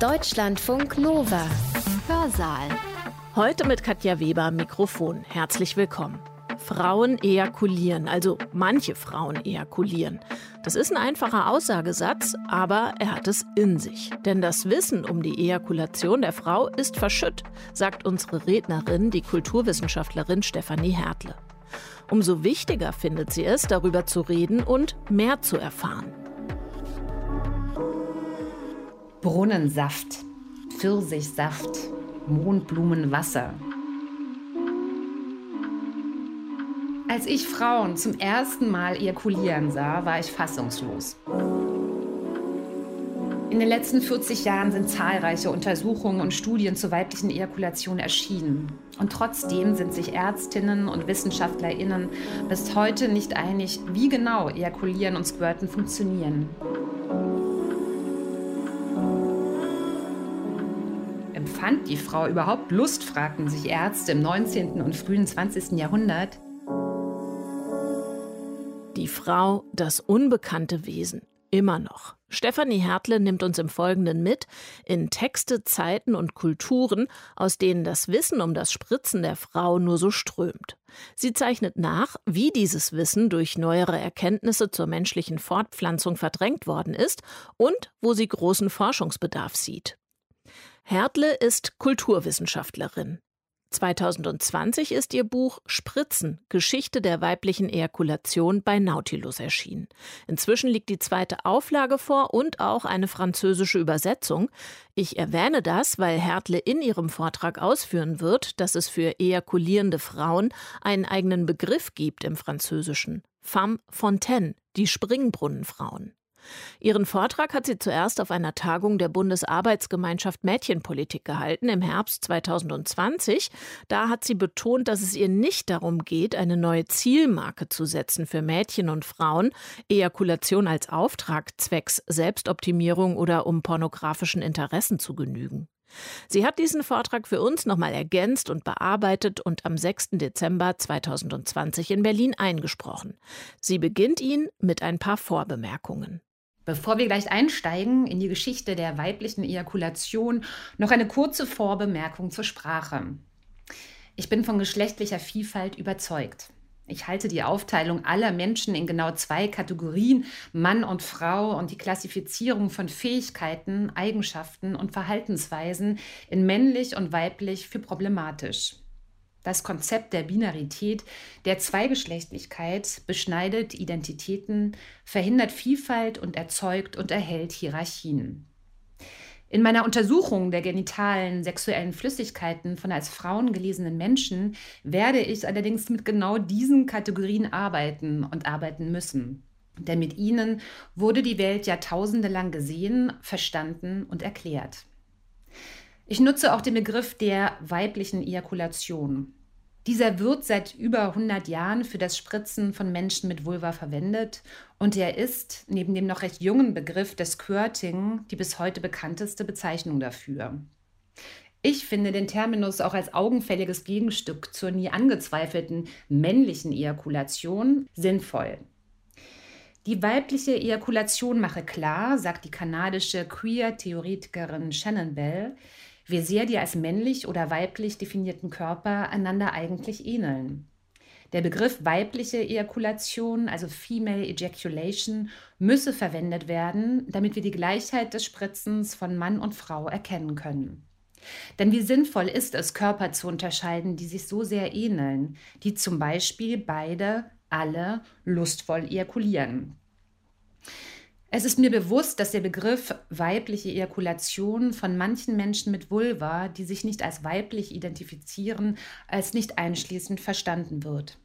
Deutschlandfunk Nova. Hörsaal. Heute mit Katja Weber am Mikrofon. Herzlich willkommen. Frauen ejakulieren, also manche Frauen ejakulieren. Das ist ein einfacher Aussagesatz, aber er hat es in sich. Denn das Wissen um die Ejakulation der Frau ist verschütt, sagt unsere Rednerin, die Kulturwissenschaftlerin Stefanie Hertle. Umso wichtiger findet sie es, darüber zu reden und mehr zu erfahren. Brunnensaft, Pfirsichsaft, Mondblumenwasser. Als ich Frauen zum ersten Mal ejakulieren sah, war ich fassungslos. In den letzten 40 Jahren sind zahlreiche Untersuchungen und Studien zur weiblichen Ejakulation erschienen. Und trotzdem sind sich Ärztinnen und Wissenschaftlerinnen bis heute nicht einig, wie genau Ejakulieren und Squirten funktionieren. Empfand die Frau überhaupt Lust, fragten sich Ärzte im 19. und frühen 20. Jahrhundert. Die Frau, das unbekannte Wesen immer noch. Stefanie Hertle nimmt uns im Folgenden mit in Texte, Zeiten und Kulturen, aus denen das Wissen um das Spritzen der Frau nur so strömt. Sie zeichnet nach, wie dieses Wissen durch neuere Erkenntnisse zur menschlichen Fortpflanzung verdrängt worden ist und wo sie großen Forschungsbedarf sieht. Hertle ist Kulturwissenschaftlerin. 2020 ist ihr Buch Spritzen, Geschichte der weiblichen Ejakulation bei Nautilus erschienen. Inzwischen liegt die zweite Auflage vor und auch eine französische Übersetzung. Ich erwähne das, weil Hertle in ihrem Vortrag ausführen wird, dass es für ejakulierende Frauen einen eigenen Begriff gibt im Französischen. Femme Fontaine, die Springbrunnenfrauen. Ihren Vortrag hat sie zuerst auf einer Tagung der Bundesarbeitsgemeinschaft Mädchenpolitik gehalten im Herbst 2020. Da hat sie betont, dass es ihr nicht darum geht, eine neue Zielmarke zu setzen für Mädchen und Frauen, Ejakulation als Auftrag zwecks Selbstoptimierung oder um pornografischen Interessen zu genügen. Sie hat diesen Vortrag für uns nochmal ergänzt und bearbeitet und am 6. Dezember 2020 in Berlin eingesprochen. Sie beginnt ihn mit ein paar Vorbemerkungen. Bevor wir gleich einsteigen in die Geschichte der weiblichen Ejakulation, noch eine kurze Vorbemerkung zur Sprache. Ich bin von geschlechtlicher Vielfalt überzeugt. Ich halte die Aufteilung aller Menschen in genau zwei Kategorien, Mann und Frau, und die Klassifizierung von Fähigkeiten, Eigenschaften und Verhaltensweisen in männlich und weiblich für problematisch. Das Konzept der Binarität, der Zweigeschlechtlichkeit beschneidet Identitäten, verhindert Vielfalt und erzeugt und erhält Hierarchien. In meiner Untersuchung der genitalen sexuellen Flüssigkeiten von als Frauen gelesenen Menschen werde ich allerdings mit genau diesen Kategorien arbeiten und arbeiten müssen. Denn mit ihnen wurde die Welt jahrtausende lang gesehen, verstanden und erklärt. Ich nutze auch den Begriff der weiblichen Ejakulation. Dieser wird seit über 100 Jahren für das Spritzen von Menschen mit Vulva verwendet und er ist, neben dem noch recht jungen Begriff des Squirting, die bis heute bekannteste Bezeichnung dafür. Ich finde den Terminus auch als augenfälliges Gegenstück zur nie angezweifelten männlichen Ejakulation sinnvoll. Die weibliche Ejakulation mache klar, sagt die kanadische Queer-Theoretikerin Shannon Bell, wie sehr die als männlich oder weiblich definierten Körper einander eigentlich ähneln. Der Begriff weibliche Ejakulation, also Female Ejaculation, müsse verwendet werden, damit wir die Gleichheit des Spritzens von Mann und Frau erkennen können. Denn wie sinnvoll ist es, Körper zu unterscheiden, die sich so sehr ähneln, die zum Beispiel beide, alle lustvoll ejakulieren. Es ist mir bewusst, dass der Begriff weibliche Ejakulation von manchen Menschen mit Vulva, die sich nicht als weiblich identifizieren, als nicht einschließend verstanden wird.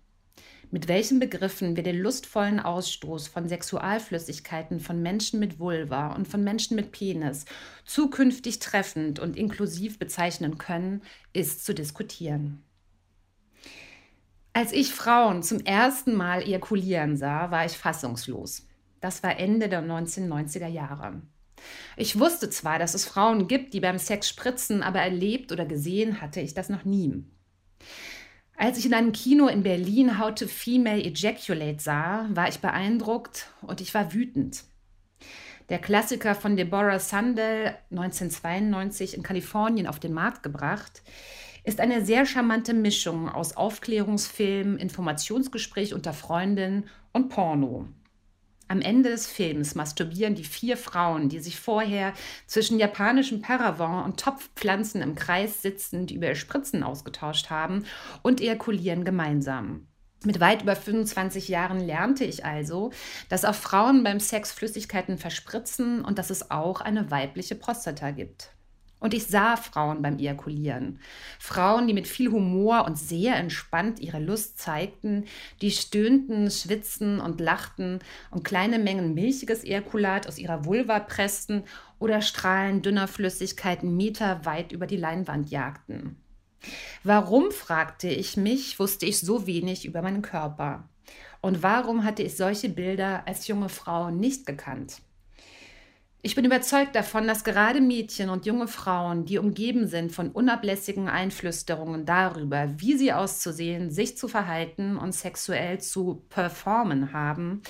Mit welchen Begriffen wir den lustvollen Ausstoß von Sexualflüssigkeiten von Menschen mit Vulva und von Menschen mit Penis zukünftig treffend und inklusiv bezeichnen können, ist zu diskutieren. Als ich Frauen zum ersten Mal ejakulieren sah, war ich fassungslos. Das war Ende der 1990er Jahre. Ich wusste zwar, dass es Frauen gibt, die beim Sex spritzen, aber erlebt oder gesehen hatte ich das noch nie. Als ich in einem Kino in Berlin How to Female Ejaculate sah, war ich beeindruckt und ich war wütend. der Klassiker von Deborah Sandel 1992 in Kalifornien auf den Markt gebracht, ist eine sehr charmante Mischung aus Aufklärungsfilm, Informationsgespräch unter Freundinnen und Porno. Am Ende des Films masturbieren die vier Frauen, die sich vorher zwischen japanischem Paravent und Topfpflanzen im Kreis sitzend über Spritzen ausgetauscht haben und ejakulieren gemeinsam. Mit weit über 25 Jahren lernte ich also, dass auch Frauen beim Sex Flüssigkeiten verspritzen und dass es auch eine weibliche Prostata gibt. Und ich sah Frauen beim Ejakulieren. Frauen, die mit viel Humor und sehr entspannt ihre Lust zeigten, die stöhnten, schwitzten und lachten und kleine Mengen milchiges Ejakulat aus ihrer Vulva pressten oder Strahlen dünner Flüssigkeiten meterweit über die Leinwand jagten. Warum, fragte ich mich, wusste ich so wenig über meinen Körper? Und warum hatte ich solche Bilder als junge Frau nicht gekannt? Ich bin überzeugt davon, dass gerade Mädchen und junge Frauen, die umgeben sind von unablässigen Einflüsterungen darüber, wie sie auszusehen, sich zu verhalten und sexuell zu performen haben,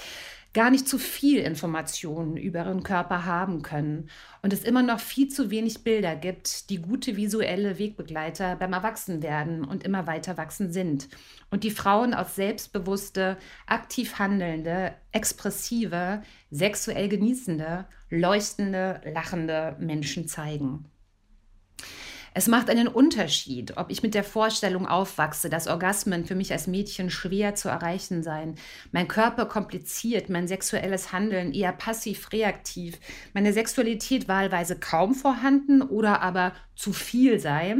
gar nicht zu viel Informationen über ihren Körper haben können und es immer noch viel zu wenig Bilder gibt, die gute visuelle Wegbegleiter beim Erwachsenwerden und immer weiter wachsen sind und die Frauen als selbstbewusste, aktiv handelnde, expressive, sexuell genießende, leuchtende, lachende Menschen zeigen. Es macht einen Unterschied, ob ich mit der Vorstellung aufwachse, dass Orgasmen für mich als Mädchen schwer zu erreichen seien, mein Körper kompliziert, mein sexuelles Handeln eher passiv-reaktiv, meine Sexualität wahlweise kaum vorhanden oder aber zu viel sei.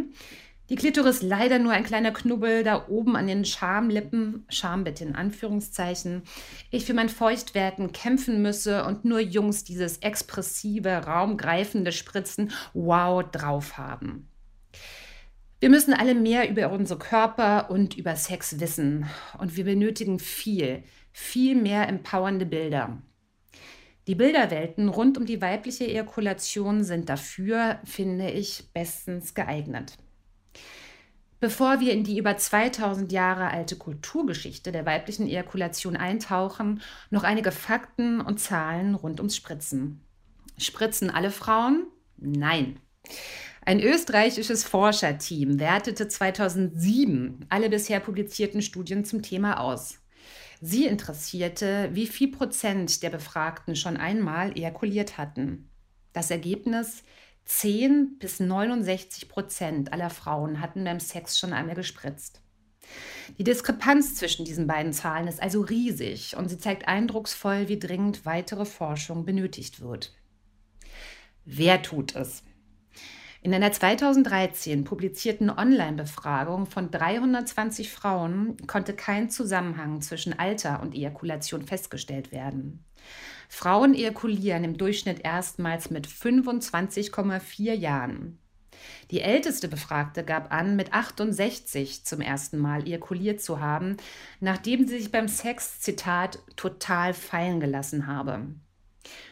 Die Klitoris leider nur ein kleiner Knubbel da oben an den Schamlippen, Scham bitte in Anführungszeichen, ich für mein Feuchtwerden kämpfen müsse und nur Jungs dieses expressive, raumgreifende Spritzen wow drauf haben. Wir müssen alle mehr über unsere Körper und über Sex wissen. Und wir benötigen viel, viel mehr empowernde Bilder. Die Bilderwelten rund um die weibliche Ejakulation sind dafür, finde ich, bestens geeignet. Bevor wir in die über 2000 Jahre alte Kulturgeschichte der weiblichen Ejakulation eintauchen, noch einige Fakten und Zahlen rund ums Spritzen. Spritzen alle Frauen? Nein. Ein österreichisches Forscherteam wertete 2007 alle bisher publizierten Studien zum Thema aus. Sie interessierte, wie viel Prozent der Befragten schon einmal ejakuliert hatten. Das Ergebnis 10 bis 69 Prozent aller Frauen hatten beim Sex schon einmal gespritzt. Die Diskrepanz zwischen diesen beiden Zahlen ist also riesig und sie zeigt eindrucksvoll, wie dringend weitere Forschung benötigt wird. Wer tut es? In einer 2013 publizierten Online-Befragung von 320 Frauen konnte kein Zusammenhang zwischen Alter und Ejakulation festgestellt werden. Frauen ejakulieren im Durchschnitt erstmals mit 25,4 Jahren. Die älteste Befragte gab an, mit 68 zum ersten Mal ejakuliert zu haben, nachdem sie sich beim Sex, Zitat, total fallen gelassen habe.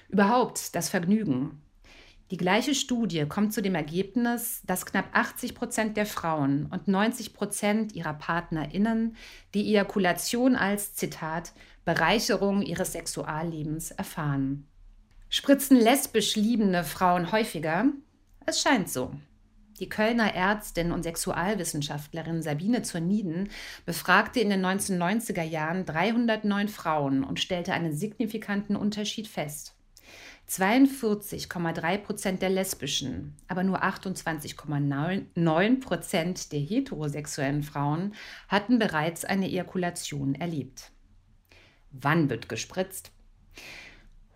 Überhaupt das Vergnügen, die gleiche Studie kommt zu dem Ergebnis, dass knapp 80 Prozent der Frauen und 90 Prozent ihrer PartnerInnen die Ejakulation als, Zitat, Bereicherung ihres Sexuallebens erfahren. Spritzen lesbisch liebende Frauen häufiger? Es scheint so. Die Kölner Ärztin und Sexualwissenschaftlerin Sabine Zurniden befragte in den 1990er Jahren 309 Frauen und stellte einen signifikanten Unterschied fest. 42,3 Prozent der lesbischen, aber nur 28,9 Prozent der heterosexuellen Frauen hatten bereits eine Ejakulation erlebt. Wann wird gespritzt?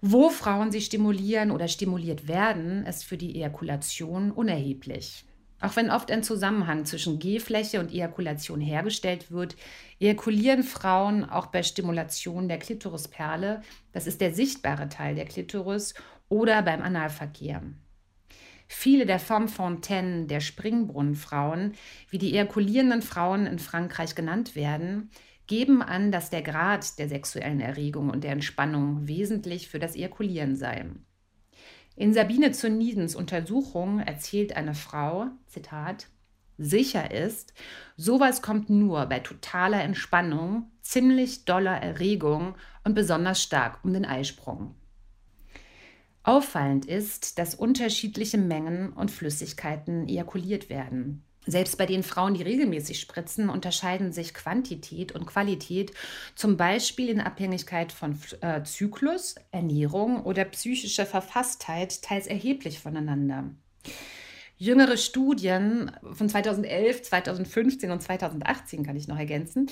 Wo Frauen sich stimulieren oder stimuliert werden, ist für die Ejakulation unerheblich. Auch wenn oft ein Zusammenhang zwischen Gehfläche und Ejakulation hergestellt wird, ejakulieren Frauen auch bei Stimulation der Klitorisperle, das ist der sichtbare Teil der Klitoris, oder beim Analverkehr. Viele der Femme Fontaine, der Springbrunnenfrauen, wie die ejakulierenden Frauen in Frankreich genannt werden, geben an, dass der Grad der sexuellen Erregung und der Entspannung wesentlich für das Ejakulieren sei. In Sabine Zunidens Untersuchung erzählt eine Frau, Zitat, sicher ist, sowas kommt nur bei totaler Entspannung, ziemlich doller Erregung und besonders stark um den Eisprung. Auffallend ist, dass unterschiedliche Mengen und Flüssigkeiten ejakuliert werden. Selbst bei den Frauen, die regelmäßig spritzen, unterscheiden sich Quantität und Qualität, zum Beispiel in Abhängigkeit von äh, Zyklus, Ernährung oder psychischer Verfasstheit, teils erheblich voneinander. Jüngere Studien von 2011, 2015 und 2018 kann ich noch ergänzen.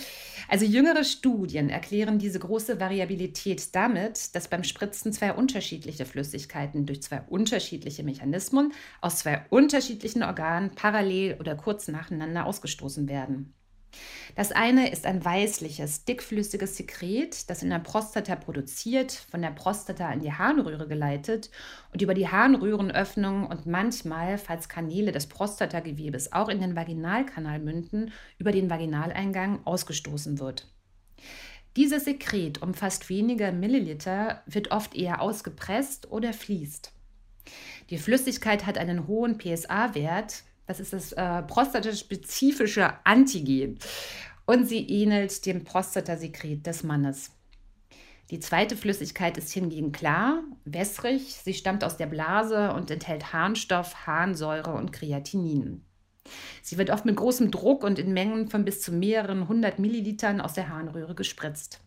Also jüngere Studien erklären diese große Variabilität damit, dass beim Spritzen zwei unterschiedliche Flüssigkeiten durch zwei unterschiedliche Mechanismen aus zwei unterschiedlichen Organen parallel oder kurz nacheinander ausgestoßen werden. Das eine ist ein weißliches, dickflüssiges Sekret, das in der Prostata produziert, von der Prostata in die Harnröhre geleitet und über die Harnröhrenöffnung und manchmal, falls Kanäle des Prostatagewebes auch in den Vaginalkanal münden, über den Vaginaleingang ausgestoßen wird. Dieses Sekret umfasst weniger Milliliter, wird oft eher ausgepresst oder fließt. Die Flüssigkeit hat einen hohen PSA-Wert, das ist das äh, prostataspezifische Antigen. Und sie ähnelt dem Prostatasekret des Mannes. Die zweite Flüssigkeit ist hingegen klar, wässrig. Sie stammt aus der Blase und enthält Harnstoff, Harnsäure und Kreatinin. Sie wird oft mit großem Druck und in Mengen von bis zu mehreren hundert Millilitern aus der Harnröhre gespritzt.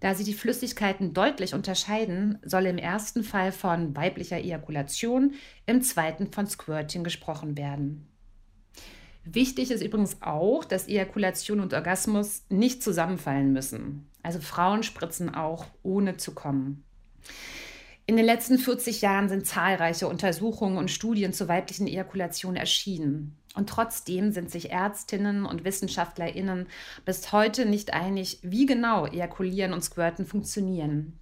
Da sie die Flüssigkeiten deutlich unterscheiden, soll im ersten Fall von weiblicher Ejakulation, im zweiten von Squirting gesprochen werden. Wichtig ist übrigens auch, dass Ejakulation und Orgasmus nicht zusammenfallen müssen. Also Frauen spritzen auch ohne zu kommen. In den letzten 40 Jahren sind zahlreiche Untersuchungen und Studien zur weiblichen Ejakulation erschienen. Und trotzdem sind sich Ärztinnen und Wissenschaftlerinnen bis heute nicht einig, wie genau Ejakulieren und Squirten funktionieren.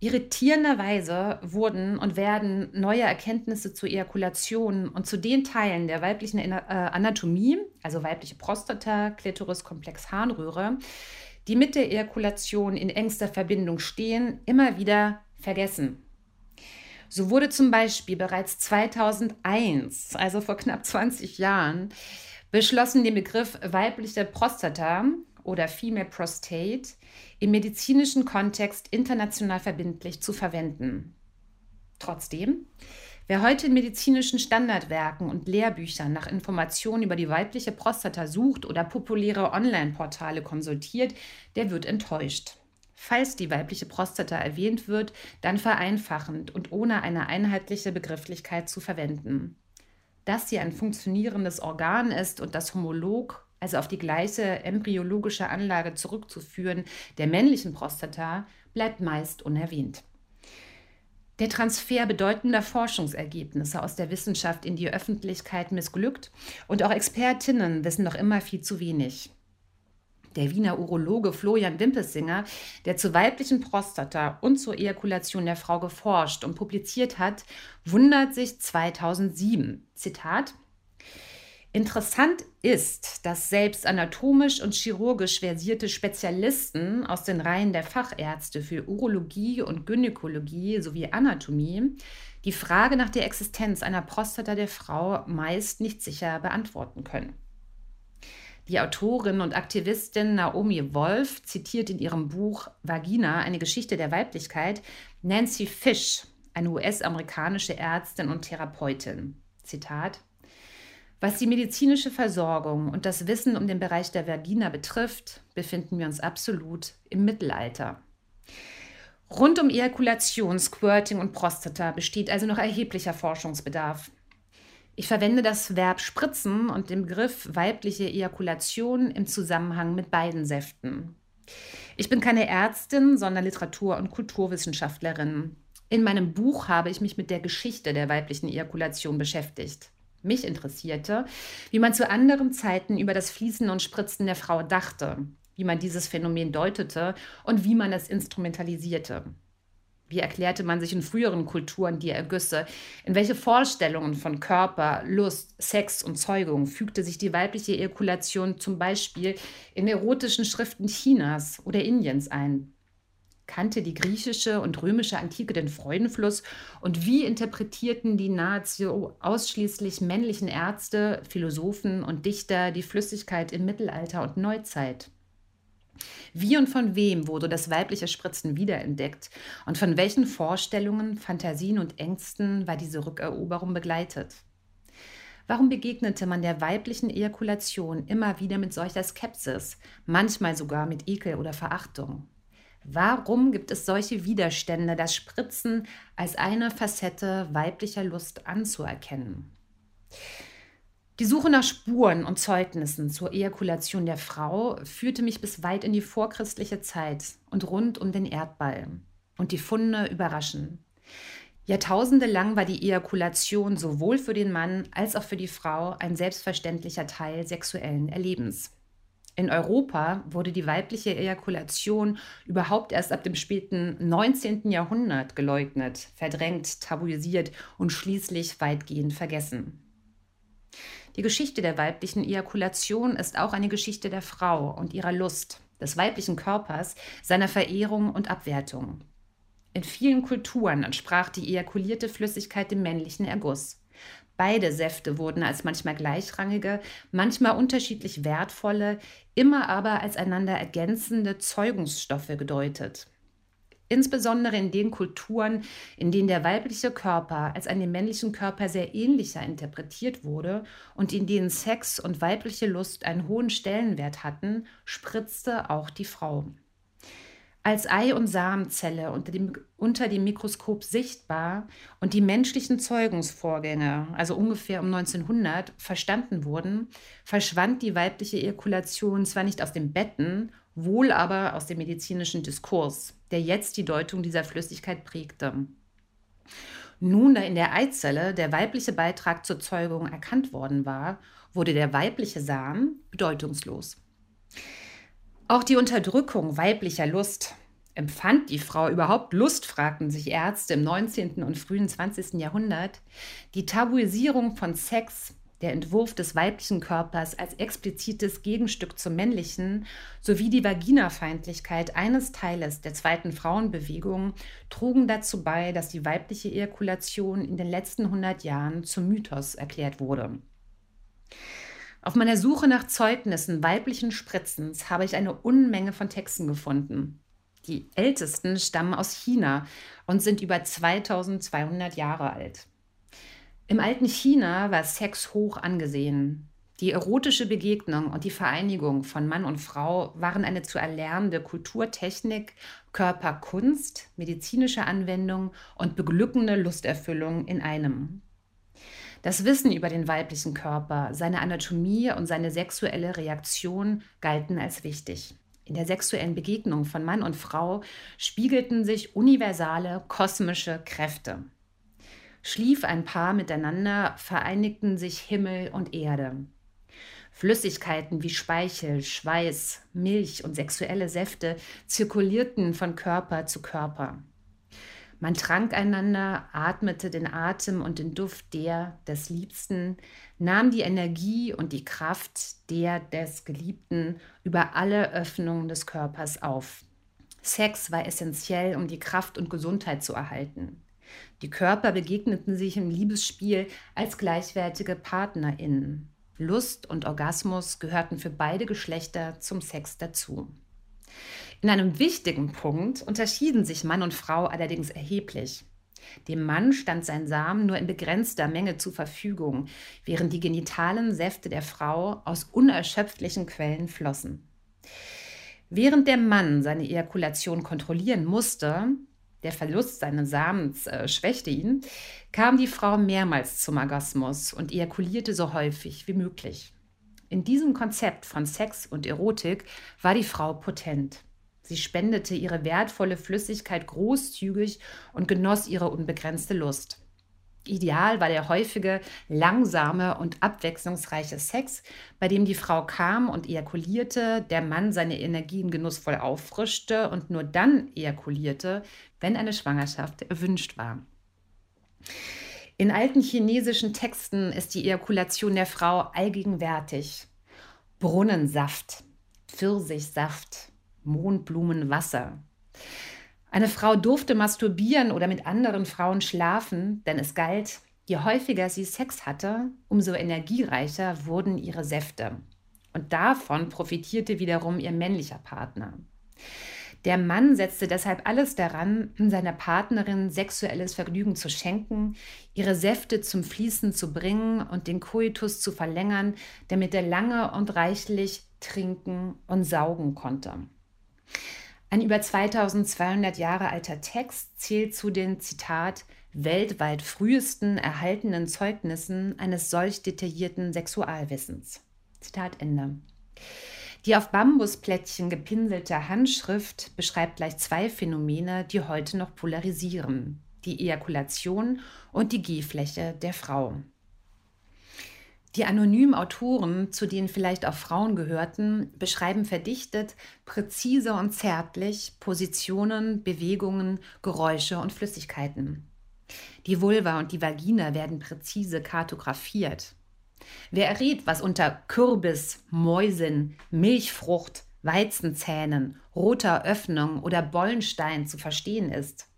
Irritierenderweise wurden und werden neue Erkenntnisse zur Ejakulation und zu den Teilen der weiblichen äh, Anatomie, also weibliche Prostata, Klitoris, Komplex, Harnröhre, die mit der Ejakulation in engster Verbindung stehen, immer wieder vergessen. So wurde zum Beispiel bereits 2001, also vor knapp 20 Jahren, beschlossen, den Begriff weibliche Prostata oder Female Prostate im medizinischen Kontext international verbindlich zu verwenden. Trotzdem, wer heute in medizinischen Standardwerken und Lehrbüchern nach Informationen über die weibliche Prostata sucht oder populäre Online-Portale konsultiert, der wird enttäuscht falls die weibliche Prostata erwähnt wird, dann vereinfachend und ohne eine einheitliche Begrifflichkeit zu verwenden. Dass sie ein funktionierendes Organ ist und das homolog, also auf die gleiche embryologische Anlage zurückzuführen, der männlichen Prostata, bleibt meist unerwähnt. Der Transfer bedeutender Forschungsergebnisse aus der Wissenschaft in die Öffentlichkeit missglückt und auch Expertinnen wissen noch immer viel zu wenig. Der Wiener Urologe Florian Wimpelsinger, der zur weiblichen Prostata und zur Ejakulation der Frau geforscht und publiziert hat, wundert sich 2007. Zitat. Interessant ist, dass selbst anatomisch und chirurgisch versierte Spezialisten aus den Reihen der Fachärzte für Urologie und Gynäkologie sowie Anatomie die Frage nach der Existenz einer Prostata der Frau meist nicht sicher beantworten können. Die Autorin und Aktivistin Naomi Wolf zitiert in ihrem Buch Vagina, eine Geschichte der Weiblichkeit, Nancy Fish, eine US-amerikanische Ärztin und Therapeutin. Zitat. Was die medizinische Versorgung und das Wissen um den Bereich der Vagina betrifft, befinden wir uns absolut im Mittelalter. Rund um Ejakulation, Squirting und Prostata besteht also noch erheblicher Forschungsbedarf. Ich verwende das Verb spritzen und den Begriff weibliche Ejakulation im Zusammenhang mit beiden Säften. Ich bin keine Ärztin, sondern Literatur- und Kulturwissenschaftlerin. In meinem Buch habe ich mich mit der Geschichte der weiblichen Ejakulation beschäftigt. Mich interessierte, wie man zu anderen Zeiten über das Fließen und Spritzen der Frau dachte, wie man dieses Phänomen deutete und wie man es instrumentalisierte. Wie erklärte man sich in früheren Kulturen die Ergüsse? In welche Vorstellungen von Körper, Lust, Sex und Zeugung fügte sich die weibliche Ejakulation zum Beispiel in erotischen Schriften Chinas oder Indiens ein? Kannte die griechische und römische Antike den Freudenfluss und wie interpretierten die nahezu ausschließlich männlichen Ärzte, Philosophen und Dichter die Flüssigkeit im Mittelalter und Neuzeit? Wie und von wem wurde das weibliche Spritzen wiederentdeckt und von welchen Vorstellungen, Fantasien und Ängsten war diese Rückeroberung begleitet? Warum begegnete man der weiblichen Ejakulation immer wieder mit solcher Skepsis, manchmal sogar mit Ekel oder Verachtung? Warum gibt es solche Widerstände, das Spritzen als eine Facette weiblicher Lust anzuerkennen? Die Suche nach Spuren und Zeugnissen zur Ejakulation der Frau führte mich bis weit in die vorchristliche Zeit und rund um den Erdball. Und die Funde überraschen. Jahrtausende lang war die Ejakulation sowohl für den Mann als auch für die Frau ein selbstverständlicher Teil sexuellen Erlebens. In Europa wurde die weibliche Ejakulation überhaupt erst ab dem späten 19. Jahrhundert geleugnet, verdrängt, tabuisiert und schließlich weitgehend vergessen. Die Geschichte der weiblichen Ejakulation ist auch eine Geschichte der Frau und ihrer Lust, des weiblichen Körpers, seiner Verehrung und Abwertung. In vielen Kulturen entsprach die ejakulierte Flüssigkeit dem männlichen Erguss. Beide Säfte wurden als manchmal gleichrangige, manchmal unterschiedlich wertvolle, immer aber als einander ergänzende Zeugungsstoffe gedeutet. Insbesondere in den Kulturen, in denen der weibliche Körper als an dem männlichen Körper sehr ähnlicher interpretiert wurde und in denen Sex und weibliche Lust einen hohen Stellenwert hatten, spritzte auch die Frau. Als Ei- und Samenzelle unter dem, unter dem Mikroskop sichtbar und die menschlichen Zeugungsvorgänge, also ungefähr um 1900, verstanden wurden, verschwand die weibliche Ejakulation zwar nicht aus den Betten, wohl aber aus dem medizinischen Diskurs, der jetzt die Deutung dieser Flüssigkeit prägte. Nun, da in der Eizelle der weibliche Beitrag zur Zeugung erkannt worden war, wurde der weibliche Samen bedeutungslos. Auch die Unterdrückung weiblicher Lust. Empfand die Frau überhaupt Lust, fragten sich Ärzte im 19. und frühen 20. Jahrhundert. Die Tabuisierung von Sex, der Entwurf des weiblichen Körpers als explizites Gegenstück zum männlichen sowie die Vaginafeindlichkeit eines Teiles der zweiten Frauenbewegung trugen dazu bei, dass die weibliche Ejakulation in den letzten 100 Jahren zum Mythos erklärt wurde. Auf meiner Suche nach Zeugnissen weiblichen Spritzens habe ich eine Unmenge von Texten gefunden. Die ältesten stammen aus China und sind über 2200 Jahre alt. Im alten China war Sex hoch angesehen. Die erotische Begegnung und die Vereinigung von Mann und Frau waren eine zu erlernende Kulturtechnik, Körperkunst, medizinische Anwendung und beglückende Lusterfüllung in einem. Das Wissen über den weiblichen Körper, seine Anatomie und seine sexuelle Reaktion galten als wichtig. In der sexuellen Begegnung von Mann und Frau spiegelten sich universale kosmische Kräfte. Schlief ein Paar miteinander, vereinigten sich Himmel und Erde. Flüssigkeiten wie Speichel, Schweiß, Milch und sexuelle Säfte zirkulierten von Körper zu Körper. Man trank einander, atmete den Atem und den Duft der des Liebsten, nahm die Energie und die Kraft der des Geliebten über alle Öffnungen des Körpers auf. Sex war essentiell, um die Kraft und Gesundheit zu erhalten. Die Körper begegneten sich im Liebesspiel als gleichwertige PartnerInnen. Lust und Orgasmus gehörten für beide Geschlechter zum Sex dazu. In einem wichtigen Punkt unterschieden sich Mann und Frau allerdings erheblich. Dem Mann stand sein Samen nur in begrenzter Menge zur Verfügung, während die genitalen Säfte der Frau aus unerschöpflichen Quellen flossen. Während der Mann seine Ejakulation kontrollieren musste, der Verlust seines Samens äh, schwächte ihn, kam die Frau mehrmals zum Orgasmus und ejakulierte so häufig wie möglich. In diesem Konzept von Sex und Erotik war die Frau potent. Sie spendete ihre wertvolle Flüssigkeit großzügig und genoss ihre unbegrenzte Lust. Ideal war der häufige, langsame und abwechslungsreiche Sex, bei dem die Frau kam und ejakulierte, der Mann seine Energien genussvoll auffrischte und nur dann ejakulierte, wenn eine Schwangerschaft erwünscht war. In alten chinesischen Texten ist die Ejakulation der Frau allgegenwärtig. Brunnensaft, Pfirsichsaft, Mondblumenwasser. Eine Frau durfte masturbieren oder mit anderen Frauen schlafen, denn es galt, je häufiger sie Sex hatte, umso energiereicher wurden ihre Säfte. Und davon profitierte wiederum ihr männlicher Partner. Der Mann setzte deshalb alles daran, seiner Partnerin sexuelles Vergnügen zu schenken, ihre Säfte zum Fließen zu bringen und den Koitus zu verlängern, damit er lange und reichlich trinken und saugen konnte. Ein über 2200 Jahre alter Text zählt zu den, Zitat, weltweit frühesten erhaltenen Zeugnissen eines solch detaillierten Sexualwissens. Zitat Ende. Die auf Bambusplättchen gepinselte Handschrift beschreibt gleich zwei Phänomene, die heute noch polarisieren. Die Ejakulation und die Gehfläche der Frau. Die anonymen Autoren, zu denen vielleicht auch Frauen gehörten, beschreiben verdichtet, präzise und zärtlich Positionen, Bewegungen, Geräusche und Flüssigkeiten. Die Vulva und die Vagina werden präzise kartografiert. Wer errät, was unter Kürbis, Mäusen, Milchfrucht, Weizenzähnen, roter Öffnung oder Bollenstein zu verstehen ist?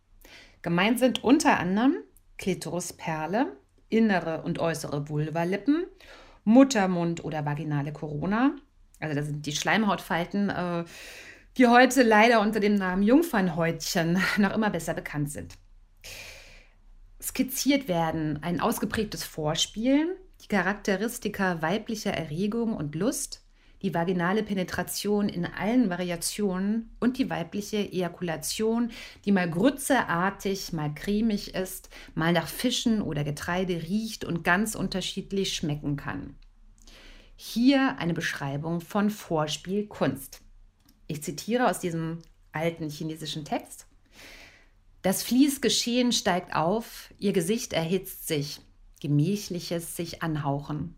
Gemeint sind unter anderem Klitorisperle, innere und äußere Vulvalippen, Muttermund oder vaginale Corona. Also das sind die Schleimhautfalten, äh, die heute leider unter dem Namen Jungfernhäutchen noch immer besser bekannt sind. Skizziert werden ein ausgeprägtes Vorspielen, die Charakteristika weiblicher Erregung und Lust, die vaginale Penetration in allen Variationen und die weibliche Ejakulation, die mal grützeartig, mal cremig ist, mal nach Fischen oder Getreide riecht und ganz unterschiedlich schmecken kann. Hier eine Beschreibung von Vorspielkunst. Ich zitiere aus diesem alten chinesischen Text. Das Fließgeschehen steigt auf, ihr Gesicht erhitzt sich, gemächliches sich anhauchen.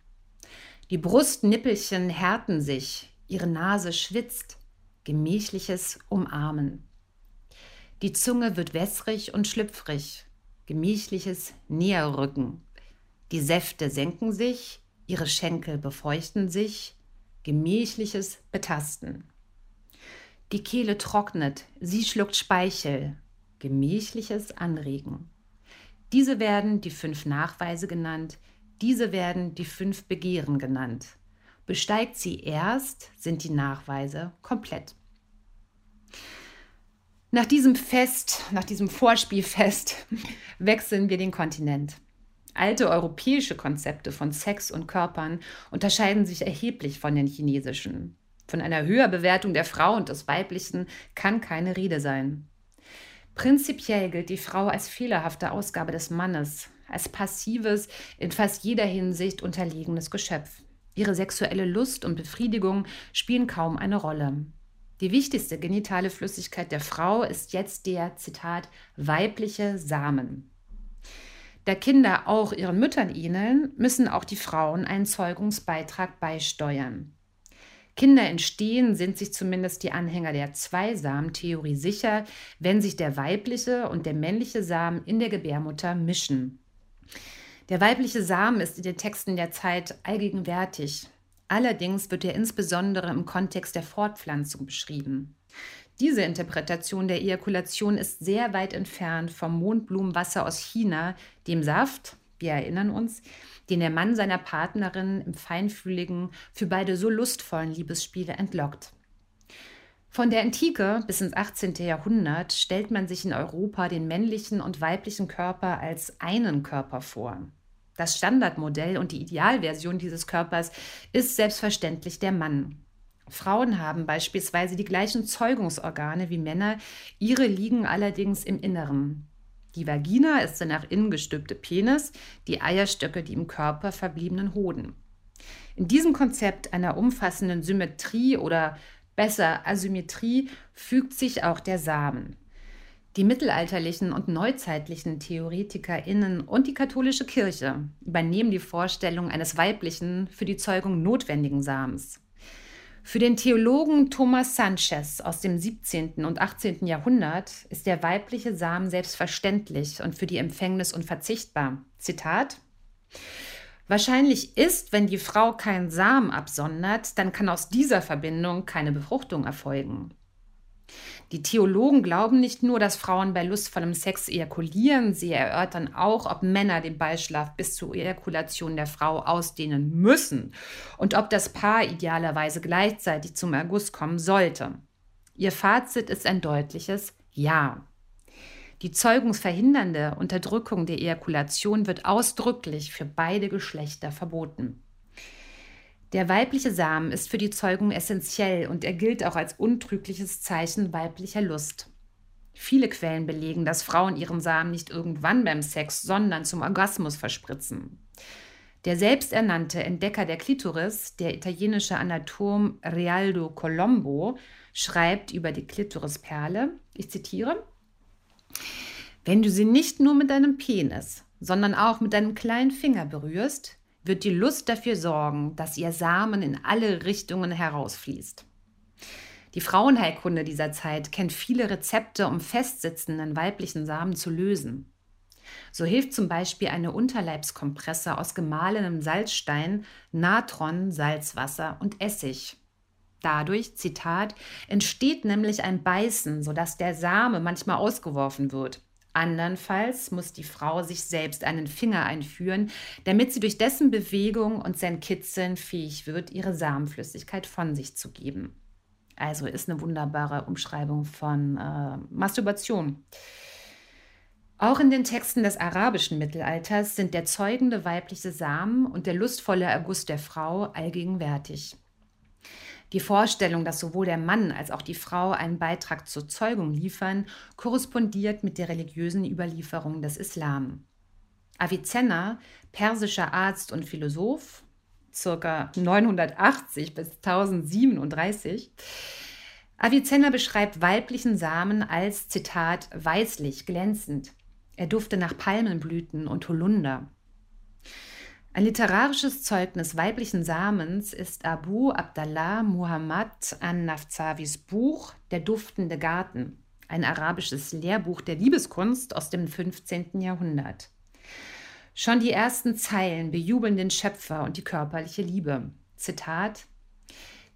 Die Brustnippelchen härten sich, ihre Nase schwitzt, gemächliches Umarmen. Die Zunge wird wässrig und schlüpfrig, gemächliches Näherrücken. Die Säfte senken sich, ihre Schenkel befeuchten sich, gemächliches Betasten. Die Kehle trocknet, sie schluckt Speichel, gemächliches Anregen. Diese werden die fünf Nachweise genannt, diese werden die fünf Begehren genannt. Besteigt sie erst, sind die Nachweise komplett. Nach diesem Fest, nach diesem Vorspielfest, wechseln wir den Kontinent. Alte europäische Konzepte von Sex und Körpern unterscheiden sich erheblich von den chinesischen. Von einer Höherbewertung der Frau und des Weiblichen kann keine Rede sein. Prinzipiell gilt die Frau als fehlerhafte Ausgabe des Mannes, als passives, in fast jeder Hinsicht unterlegenes Geschöpf. Ihre sexuelle Lust und Befriedigung spielen kaum eine Rolle. Die wichtigste genitale Flüssigkeit der Frau ist jetzt der, Zitat, weibliche Samen. Da Kinder auch ihren Müttern ähneln, müssen auch die Frauen einen Zeugungsbeitrag beisteuern. Kinder entstehen, sind sich zumindest die Anhänger der Zweisamentheorie sicher, wenn sich der weibliche und der männliche Samen in der Gebärmutter mischen. Der weibliche Samen ist in den Texten der Zeit allgegenwärtig. Allerdings wird er insbesondere im Kontext der Fortpflanzung beschrieben. Diese Interpretation der Ejakulation ist sehr weit entfernt vom Mondblumenwasser aus China, dem Saft, wir erinnern uns, den der Mann seiner Partnerin im feinfühligen, für beide so lustvollen Liebesspiele entlockt. Von der Antike bis ins 18. Jahrhundert stellt man sich in Europa den männlichen und weiblichen Körper als einen Körper vor. Das Standardmodell und die Idealversion dieses Körpers ist selbstverständlich der Mann. Frauen haben beispielsweise die gleichen Zeugungsorgane wie Männer, ihre liegen allerdings im Inneren. Die Vagina ist der nach innen gestülpte Penis, die Eierstöcke die im Körper verbliebenen Hoden. In diesem Konzept einer umfassenden Symmetrie oder besser Asymmetrie fügt sich auch der Samen. Die mittelalterlichen und neuzeitlichen TheoretikerInnen und die katholische Kirche übernehmen die Vorstellung eines weiblichen, für die Zeugung notwendigen Samens. Für den Theologen Thomas Sanchez aus dem 17. und 18. Jahrhundert ist der weibliche Samen selbstverständlich und für die Empfängnis unverzichtbar. Zitat Wahrscheinlich ist, wenn die Frau keinen Samen absondert, dann kann aus dieser Verbindung keine Befruchtung erfolgen. Die Theologen glauben nicht nur, dass Frauen bei lustvollem Sex ejakulieren, sie erörtern auch, ob Männer den Beischlaf bis zur Ejakulation der Frau ausdehnen müssen und ob das Paar idealerweise gleichzeitig zum Erguss kommen sollte. Ihr Fazit ist ein deutliches Ja. Die zeugungsverhindernde Unterdrückung der Ejakulation wird ausdrücklich für beide Geschlechter verboten. Der weibliche Samen ist für die Zeugung essentiell und er gilt auch als untrügliches Zeichen weiblicher Lust. Viele Quellen belegen, dass Frauen ihren Samen nicht irgendwann beim Sex, sondern zum Orgasmus verspritzen. Der selbsternannte Entdecker der Klitoris, der italienische Anatom Realdo Colombo, schreibt über die Klitorisperle, ich zitiere, wenn du sie nicht nur mit deinem Penis, sondern auch mit deinem kleinen Finger berührst, wird die Lust dafür sorgen, dass ihr Samen in alle Richtungen herausfließt. Die Frauenheilkunde dieser Zeit kennt viele Rezepte, um festsitzenden weiblichen Samen zu lösen. So hilft zum Beispiel eine Unterleibskompresse aus gemahlenem Salzstein, Natron, Salzwasser und Essig. Dadurch, Zitat, entsteht nämlich ein Beißen, sodass der Same manchmal ausgeworfen wird. Andernfalls muss die Frau sich selbst einen Finger einführen, damit sie durch dessen Bewegung und sein Kitzeln fähig wird, ihre Samenflüssigkeit von sich zu geben. Also ist eine wunderbare Umschreibung von äh, Masturbation. Auch in den Texten des arabischen Mittelalters sind der zeugende weibliche Samen und der lustvolle Erguss der Frau allgegenwärtig. Die Vorstellung, dass sowohl der Mann als auch die Frau einen Beitrag zur Zeugung liefern, korrespondiert mit der religiösen Überlieferung des Islam. Avicenna, persischer Arzt und Philosoph, ca. 980 bis 1037, Avicenna beschreibt weiblichen Samen als, Zitat, weißlich, glänzend. Er dufte nach Palmenblüten und Holunder. Ein literarisches Zeugnis weiblichen Samens ist Abu Abdallah Muhammad an-Nafzavis Buch Der duftende Garten, ein arabisches Lehrbuch der Liebeskunst aus dem 15. Jahrhundert. Schon die ersten Zeilen bejubeln den Schöpfer und die körperliche Liebe. Zitat: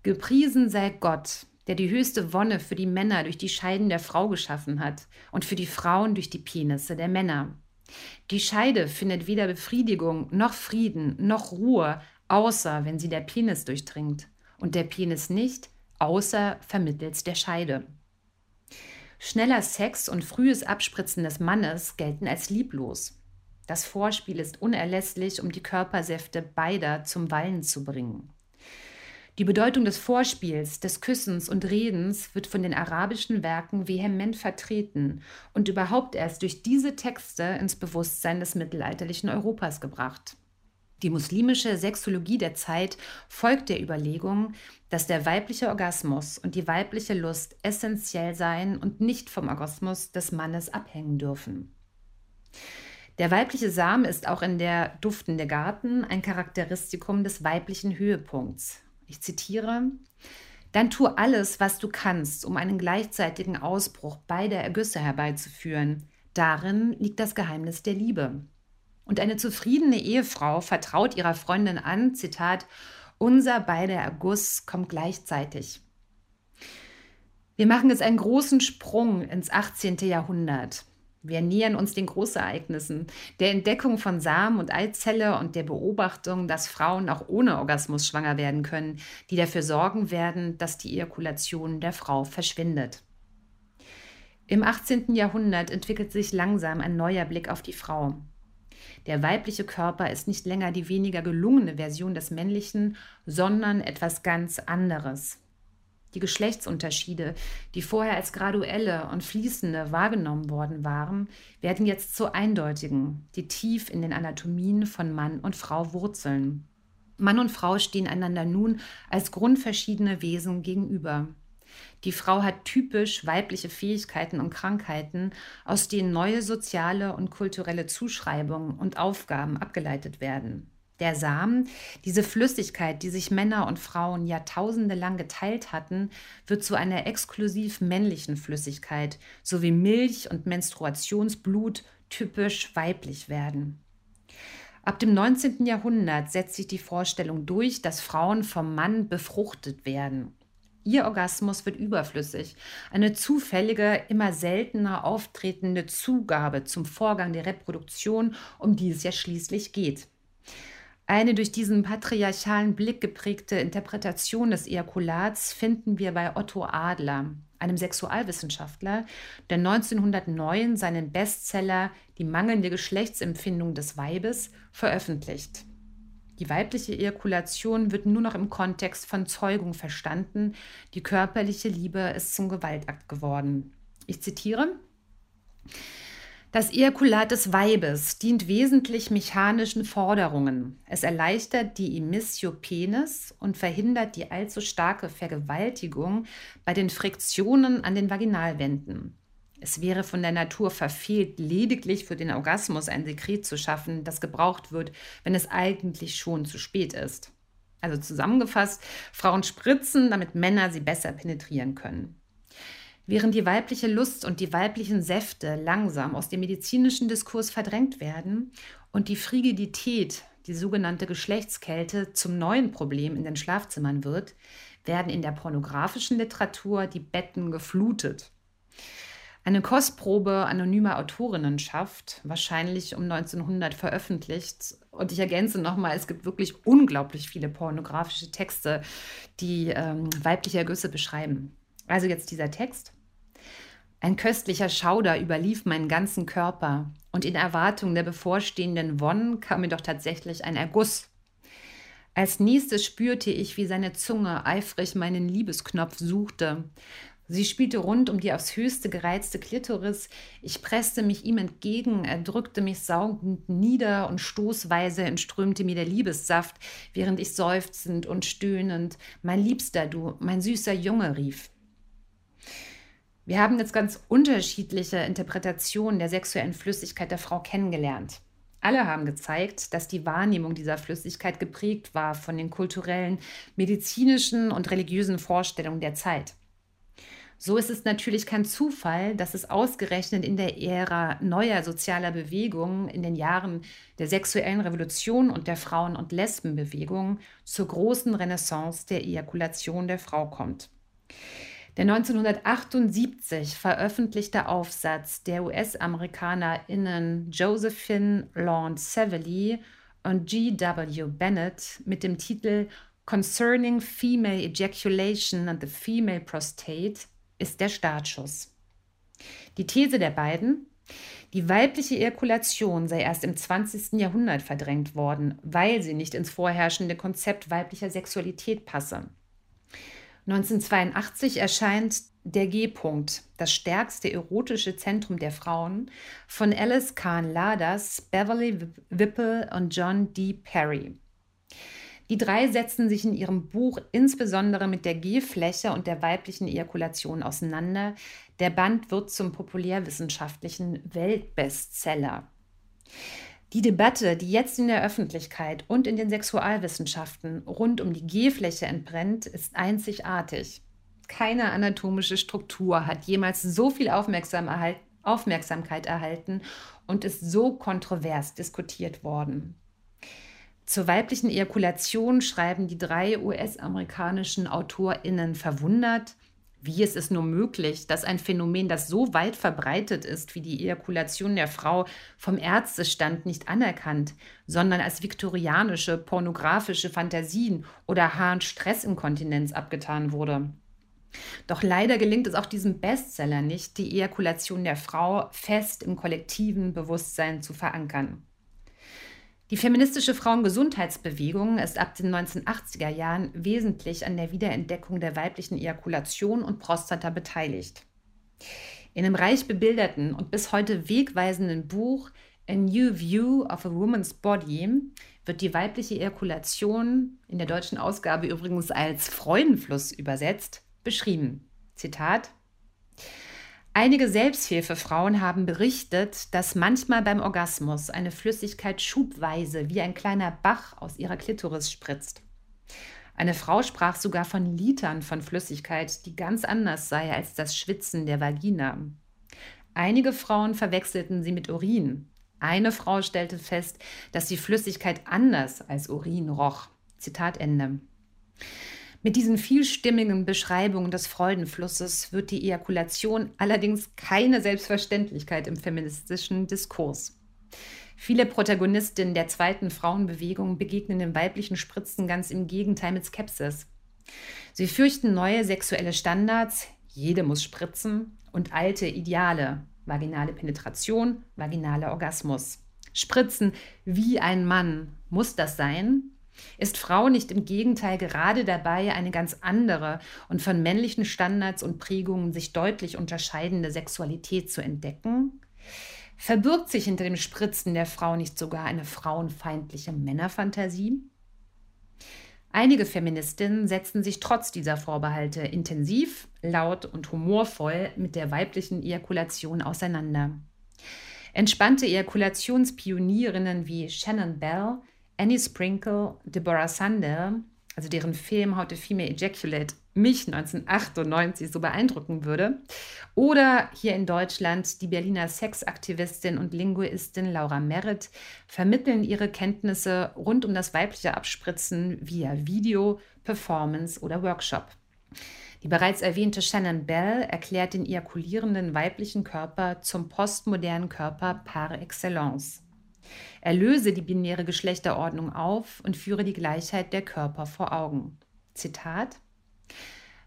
Gepriesen sei Gott, der die höchste Wonne für die Männer durch die Scheiden der Frau geschaffen hat und für die Frauen durch die Penisse der Männer. Die Scheide findet weder Befriedigung noch Frieden noch Ruhe, außer wenn sie der Penis durchdringt und der Penis nicht, außer vermittels der Scheide. Schneller Sex und frühes Abspritzen des Mannes gelten als lieblos. Das Vorspiel ist unerlässlich, um die Körpersäfte beider zum Wallen zu bringen. Die Bedeutung des Vorspiels, des Küssens und Redens wird von den arabischen Werken vehement vertreten und überhaupt erst durch diese Texte ins Bewusstsein des mittelalterlichen Europas gebracht. Die muslimische Sexologie der Zeit folgt der Überlegung, dass der weibliche Orgasmus und die weibliche Lust essentiell seien und nicht vom Orgasmus des Mannes abhängen dürfen. Der weibliche Samen ist auch in der duftende Garten ein Charakteristikum des weiblichen Höhepunkts. Ich zitiere, dann tu alles, was du kannst, um einen gleichzeitigen Ausbruch beider Ergüsse herbeizuführen. Darin liegt das Geheimnis der Liebe. Und eine zufriedene Ehefrau vertraut ihrer Freundin an, Zitat, unser beider Erguss kommt gleichzeitig. Wir machen jetzt einen großen Sprung ins 18. Jahrhundert. Wir nähern uns den Großereignissen, der Entdeckung von Samen und Eizelle und der Beobachtung, dass Frauen auch ohne Orgasmus schwanger werden können, die dafür sorgen werden, dass die Ejakulation der Frau verschwindet. Im 18. Jahrhundert entwickelt sich langsam ein neuer Blick auf die Frau. Der weibliche Körper ist nicht länger die weniger gelungene Version des männlichen, sondern etwas ganz anderes. Die Geschlechtsunterschiede, die vorher als graduelle und fließende wahrgenommen worden waren, werden jetzt zu eindeutigen, die tief in den Anatomien von Mann und Frau wurzeln. Mann und Frau stehen einander nun als grundverschiedene Wesen gegenüber. Die Frau hat typisch weibliche Fähigkeiten und Krankheiten, aus denen neue soziale und kulturelle Zuschreibungen und Aufgaben abgeleitet werden. Der Samen, diese Flüssigkeit, die sich Männer und Frauen jahrtausende lang geteilt hatten, wird zu einer exklusiv männlichen Flüssigkeit, so wie Milch und Menstruationsblut typisch weiblich werden. Ab dem 19. Jahrhundert setzt sich die Vorstellung durch, dass Frauen vom Mann befruchtet werden. Ihr Orgasmus wird überflüssig. Eine zufällige, immer seltener auftretende Zugabe zum Vorgang der Reproduktion, um die es ja schließlich geht. Eine durch diesen patriarchalen Blick geprägte Interpretation des Ejakulats finden wir bei Otto Adler, einem Sexualwissenschaftler, der 1909 seinen Bestseller Die mangelnde Geschlechtsempfindung des Weibes veröffentlicht. Die weibliche Ejakulation wird nur noch im Kontext von Zeugung verstanden. Die körperliche Liebe ist zum Gewaltakt geworden. Ich zitiere. Das Ejakulat des Weibes dient wesentlich mechanischen Forderungen. Es erleichtert die Emissio penis und verhindert die allzu starke Vergewaltigung bei den Friktionen an den Vaginalwänden. Es wäre von der Natur verfehlt, lediglich für den Orgasmus ein Sekret zu schaffen, das gebraucht wird, wenn es eigentlich schon zu spät ist. Also zusammengefasst, Frauen spritzen, damit Männer sie besser penetrieren können. Während die weibliche Lust und die weiblichen Säfte langsam aus dem medizinischen Diskurs verdrängt werden und die Frigidität, die sogenannte Geschlechtskälte, zum neuen Problem in den Schlafzimmern wird, werden in der pornografischen Literatur die Betten geflutet. Eine Kostprobe anonymer Autorinnenschaft, wahrscheinlich um 1900 veröffentlicht. Und ich ergänze nochmal, es gibt wirklich unglaublich viele pornografische Texte, die ähm, weibliche Ergüsse beschreiben. Also jetzt dieser Text. Ein köstlicher Schauder überlief meinen ganzen Körper, und in Erwartung der bevorstehenden Wonnen kam mir doch tatsächlich ein Erguss. Als nächstes spürte ich, wie seine Zunge eifrig meinen Liebesknopf suchte. Sie spielte rund um die aufs höchste gereizte Klitoris. Ich presste mich ihm entgegen, er drückte mich saugend nieder und stoßweise entströmte mir der Liebessaft, während ich seufzend und stöhnend Mein Liebster, du, mein süßer Junge rief. Wir haben jetzt ganz unterschiedliche Interpretationen der sexuellen Flüssigkeit der Frau kennengelernt. Alle haben gezeigt, dass die Wahrnehmung dieser Flüssigkeit geprägt war von den kulturellen, medizinischen und religiösen Vorstellungen der Zeit. So ist es natürlich kein Zufall, dass es ausgerechnet in der Ära neuer sozialer Bewegungen, in den Jahren der sexuellen Revolution und der Frauen- und Lesbenbewegung zur großen Renaissance der Ejakulation der Frau kommt. Der 1978 veröffentlichte Aufsatz der US-AmerikanerInnen Josephine Lawn Savely und G.W. Bennett mit dem Titel Concerning Female Ejaculation and the Female Prostate ist der Startschuss. Die These der beiden, die weibliche Ejakulation sei erst im 20. Jahrhundert verdrängt worden, weil sie nicht ins vorherrschende Konzept weiblicher Sexualität passe. 1982 erscheint Der G-Punkt, das stärkste erotische Zentrum der Frauen, von Alice Kahn Ladas, Beverly Whipple und John D. Perry. Die drei setzen sich in ihrem Buch insbesondere mit der G-Fläche und der weiblichen Ejakulation auseinander. Der Band wird zum populärwissenschaftlichen Weltbestseller. Die Debatte, die jetzt in der Öffentlichkeit und in den Sexualwissenschaften rund um die G-Fläche entbrennt, ist einzigartig. Keine anatomische Struktur hat jemals so viel Aufmerksam erhalt Aufmerksamkeit erhalten und ist so kontrovers diskutiert worden. Zur weiblichen Ejakulation schreiben die drei US-amerikanischen AutorInnen verwundert, wie ist es nur möglich, dass ein Phänomen, das so weit verbreitet ist wie die Ejakulation der Frau, vom Ärztestand nicht anerkannt, sondern als viktorianische, pornografische Fantasien oder Harn-Stressinkontinenz abgetan wurde? Doch leider gelingt es auch diesem Bestseller nicht, die Ejakulation der Frau fest im kollektiven Bewusstsein zu verankern. Die feministische Frauengesundheitsbewegung ist ab den 1980er Jahren wesentlich an der Wiederentdeckung der weiblichen Ejakulation und Prostata beteiligt. In einem reich bebilderten und bis heute wegweisenden Buch A New View of a Woman's Body wird die weibliche Ejakulation, in der deutschen Ausgabe übrigens als Freudenfluss übersetzt, beschrieben. Zitat Einige Selbsthilfefrauen haben berichtet, dass manchmal beim Orgasmus eine Flüssigkeit schubweise wie ein kleiner Bach aus ihrer Klitoris spritzt. Eine Frau sprach sogar von Litern von Flüssigkeit, die ganz anders sei als das Schwitzen der Vagina. Einige Frauen verwechselten sie mit Urin. Eine Frau stellte fest, dass die Flüssigkeit anders als Urin roch. Zitat Ende. Mit diesen vielstimmigen Beschreibungen des Freudenflusses wird die Ejakulation allerdings keine Selbstverständlichkeit im feministischen Diskurs. Viele Protagonistinnen der zweiten Frauenbewegung begegnen den weiblichen Spritzen ganz im Gegenteil mit Skepsis. Sie fürchten neue sexuelle Standards, jede muss spritzen, und alte Ideale, vaginale Penetration, vaginaler Orgasmus. Spritzen wie ein Mann, muss das sein? Ist Frau nicht im Gegenteil gerade dabei, eine ganz andere und von männlichen Standards und Prägungen sich deutlich unterscheidende Sexualität zu entdecken? Verbirgt sich hinter dem Spritzen der Frau nicht sogar eine frauenfeindliche Männerfantasie? Einige Feministinnen setzen sich trotz dieser Vorbehalte intensiv, laut und humorvoll mit der weiblichen Ejakulation auseinander. Entspannte Ejakulationspionierinnen wie Shannon Bell Annie Sprinkle, Deborah Sandel, also deren Film How to Female Ejaculate mich 1998 so beeindrucken würde. Oder hier in Deutschland die Berliner Sexaktivistin und Linguistin Laura Merritt vermitteln ihre Kenntnisse rund um das weibliche Abspritzen via Video, Performance oder Workshop. Die bereits erwähnte Shannon Bell erklärt den ejakulierenden weiblichen Körper zum postmodernen Körper par excellence. Er löse die binäre Geschlechterordnung auf und führe die Gleichheit der Körper vor Augen. Zitat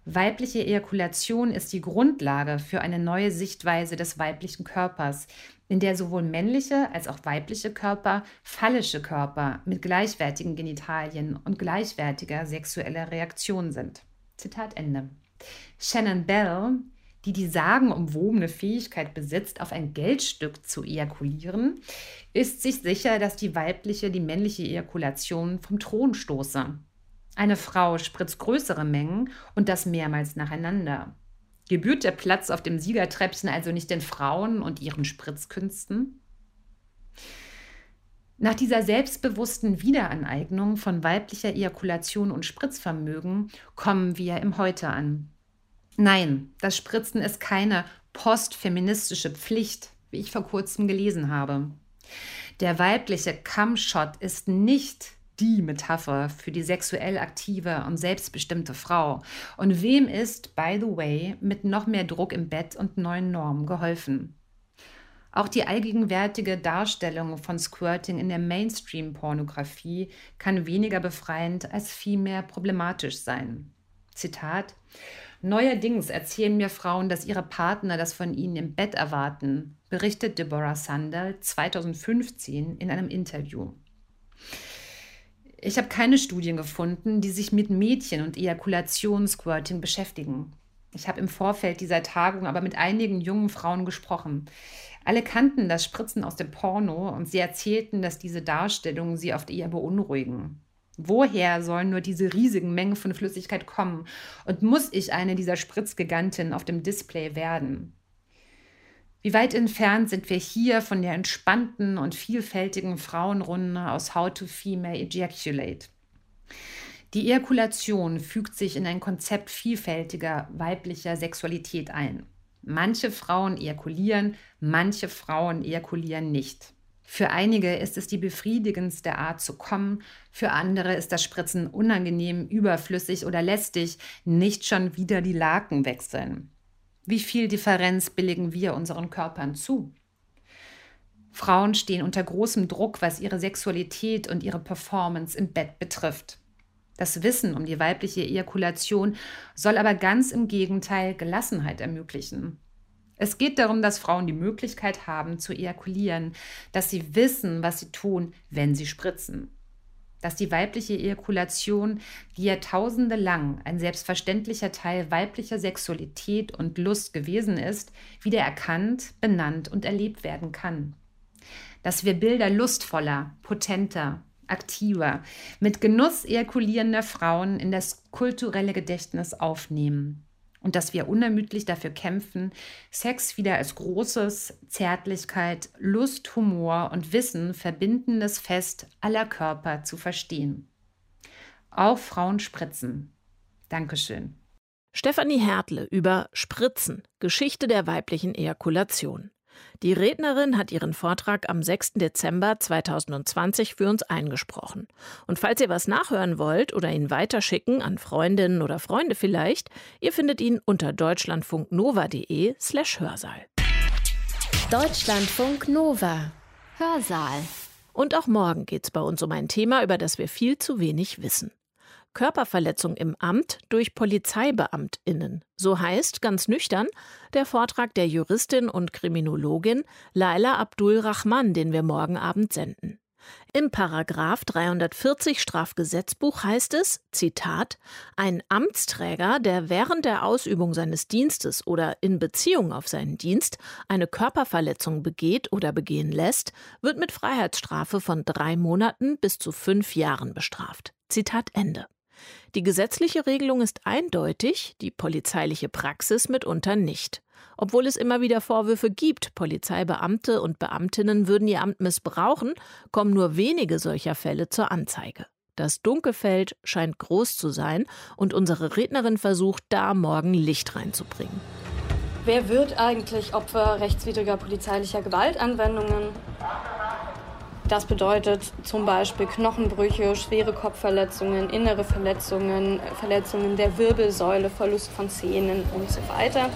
Weibliche Ejakulation ist die Grundlage für eine neue Sichtweise des weiblichen Körpers, in der sowohl männliche als auch weibliche Körper phallische Körper mit gleichwertigen Genitalien und gleichwertiger sexueller Reaktion sind. Zitat Ende. Shannon Bell die die sagenumwobene Fähigkeit besitzt, auf ein Geldstück zu ejakulieren, ist sich sicher, dass die weibliche die männliche Ejakulation vom Thron stoße. Eine Frau spritzt größere Mengen und das mehrmals nacheinander. Gebührt der Platz auf dem Siegertreppchen also nicht den Frauen und ihren Spritzkünsten? Nach dieser selbstbewussten Wiederaneignung von weiblicher Ejakulation und Spritzvermögen kommen wir im Heute an. Nein, das Spritzen ist keine postfeministische Pflicht, wie ich vor kurzem gelesen habe. Der weibliche Kammshot ist nicht die Metapher für die sexuell aktive und selbstbestimmte Frau. Und wem ist, by the way, mit noch mehr Druck im Bett und neuen Normen geholfen? Auch die allgegenwärtige Darstellung von Squirting in der Mainstream-Pornografie kann weniger befreiend als vielmehr problematisch sein. Zitat Neuerdings erzählen mir Frauen, dass ihre Partner das von ihnen im Bett erwarten, berichtet Deborah Sandel 2015 in einem Interview. Ich habe keine Studien gefunden, die sich mit Mädchen und Ejakulationssquirting beschäftigen. Ich habe im Vorfeld dieser Tagung aber mit einigen jungen Frauen gesprochen. Alle kannten das Spritzen aus dem Porno und sie erzählten, dass diese Darstellungen sie oft eher beunruhigen. Woher sollen nur diese riesigen Mengen von Flüssigkeit kommen? Und muss ich eine dieser Spritzgigantinnen auf dem Display werden? Wie weit entfernt sind wir hier von der entspannten und vielfältigen Frauenrunde aus How to Female Ejaculate? Die Ejakulation fügt sich in ein Konzept vielfältiger weiblicher Sexualität ein. Manche Frauen ejakulieren, manche Frauen ejakulieren nicht. Für einige ist es die befriedigendste Art zu kommen, für andere ist das Spritzen unangenehm, überflüssig oder lästig, nicht schon wieder die Laken wechseln. Wie viel Differenz billigen wir unseren Körpern zu? Frauen stehen unter großem Druck, was ihre Sexualität und ihre Performance im Bett betrifft. Das Wissen um die weibliche Ejakulation soll aber ganz im Gegenteil Gelassenheit ermöglichen. Es geht darum, dass Frauen die Möglichkeit haben zu ejakulieren, dass sie wissen, was sie tun, wenn sie spritzen. Dass die weibliche Ejakulation, die Jahrtausende lang ein selbstverständlicher Teil weiblicher Sexualität und Lust gewesen ist, wieder erkannt, benannt und erlebt werden kann. Dass wir Bilder lustvoller, potenter, aktiver, mit Genuss ejakulierender Frauen in das kulturelle Gedächtnis aufnehmen und dass wir unermüdlich dafür kämpfen, Sex wieder als großes Zärtlichkeit, Lust, Humor und Wissen verbindendes Fest aller Körper zu verstehen. Auch Frauen spritzen. Dankeschön. Stefanie Hertle über Spritzen, Geschichte der weiblichen Ejakulation. Die Rednerin hat ihren Vortrag am 6. Dezember 2020 für uns eingesprochen. Und falls ihr was nachhören wollt oder ihn weiterschicken an Freundinnen oder Freunde vielleicht, ihr findet ihn unter deutschlandfunknova.de slash Hörsaal. Deutschlandfunk Nova. Hörsaal. Und auch morgen geht es bei uns um ein Thema, über das wir viel zu wenig wissen. Körperverletzung im Amt durch Polizeibeamtinnen. So heißt ganz nüchtern der Vortrag der Juristin und Kriminologin Laila Abdul Rahman, den wir morgen Abend senden. Im Paragraph 340 Strafgesetzbuch heißt es, Zitat, ein Amtsträger, der während der Ausübung seines Dienstes oder in Beziehung auf seinen Dienst eine Körperverletzung begeht oder begehen lässt, wird mit Freiheitsstrafe von drei Monaten bis zu fünf Jahren bestraft. Zitat Ende. Die gesetzliche Regelung ist eindeutig, die polizeiliche Praxis mitunter nicht. Obwohl es immer wieder Vorwürfe gibt, Polizeibeamte und Beamtinnen würden ihr Amt missbrauchen, kommen nur wenige solcher Fälle zur Anzeige. Das Dunkelfeld scheint groß zu sein und unsere Rednerin versucht, da morgen Licht reinzubringen. Wer wird eigentlich Opfer rechtswidriger polizeilicher Gewaltanwendungen? Das bedeutet zum Beispiel Knochenbrüche, schwere Kopfverletzungen, innere Verletzungen, Verletzungen der Wirbelsäule, Verlust von Zähnen und so weiter.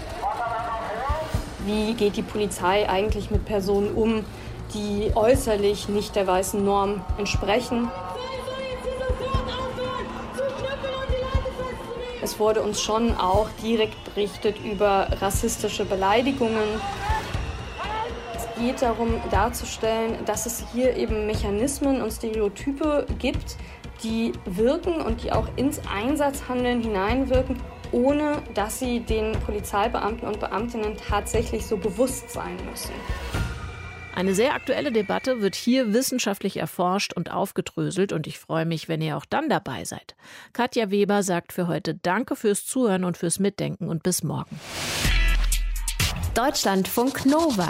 Wie geht die Polizei eigentlich mit Personen um, die äußerlich nicht der weißen Norm entsprechen? Es wurde uns schon auch direkt berichtet über rassistische Beleidigungen geht darum darzustellen, dass es hier eben Mechanismen und Stereotype gibt, die wirken und die auch ins Einsatzhandeln hineinwirken, ohne dass sie den Polizeibeamten und Beamtinnen tatsächlich so bewusst sein müssen. Eine sehr aktuelle Debatte wird hier wissenschaftlich erforscht und aufgedröselt und ich freue mich, wenn ihr auch dann dabei seid. Katja Weber sagt für heute Danke fürs Zuhören und fürs Mitdenken und bis morgen. Deutschlandfunk Nova.